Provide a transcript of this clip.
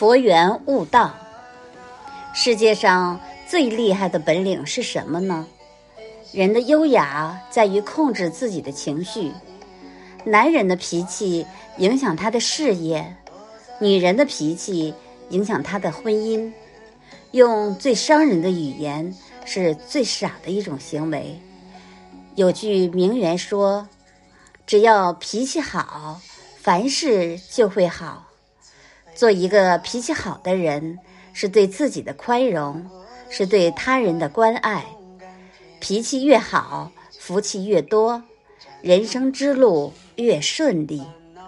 佛缘悟道。世界上最厉害的本领是什么呢？人的优雅在于控制自己的情绪。男人的脾气影响他的事业，女人的脾气影响他的婚姻。用最伤人的语言是最傻的一种行为。有句名言说：“只要脾气好，凡事就会好。”做一个脾气好的人，是对自己的宽容，是对他人的关爱。脾气越好，福气越多，人生之路越顺利。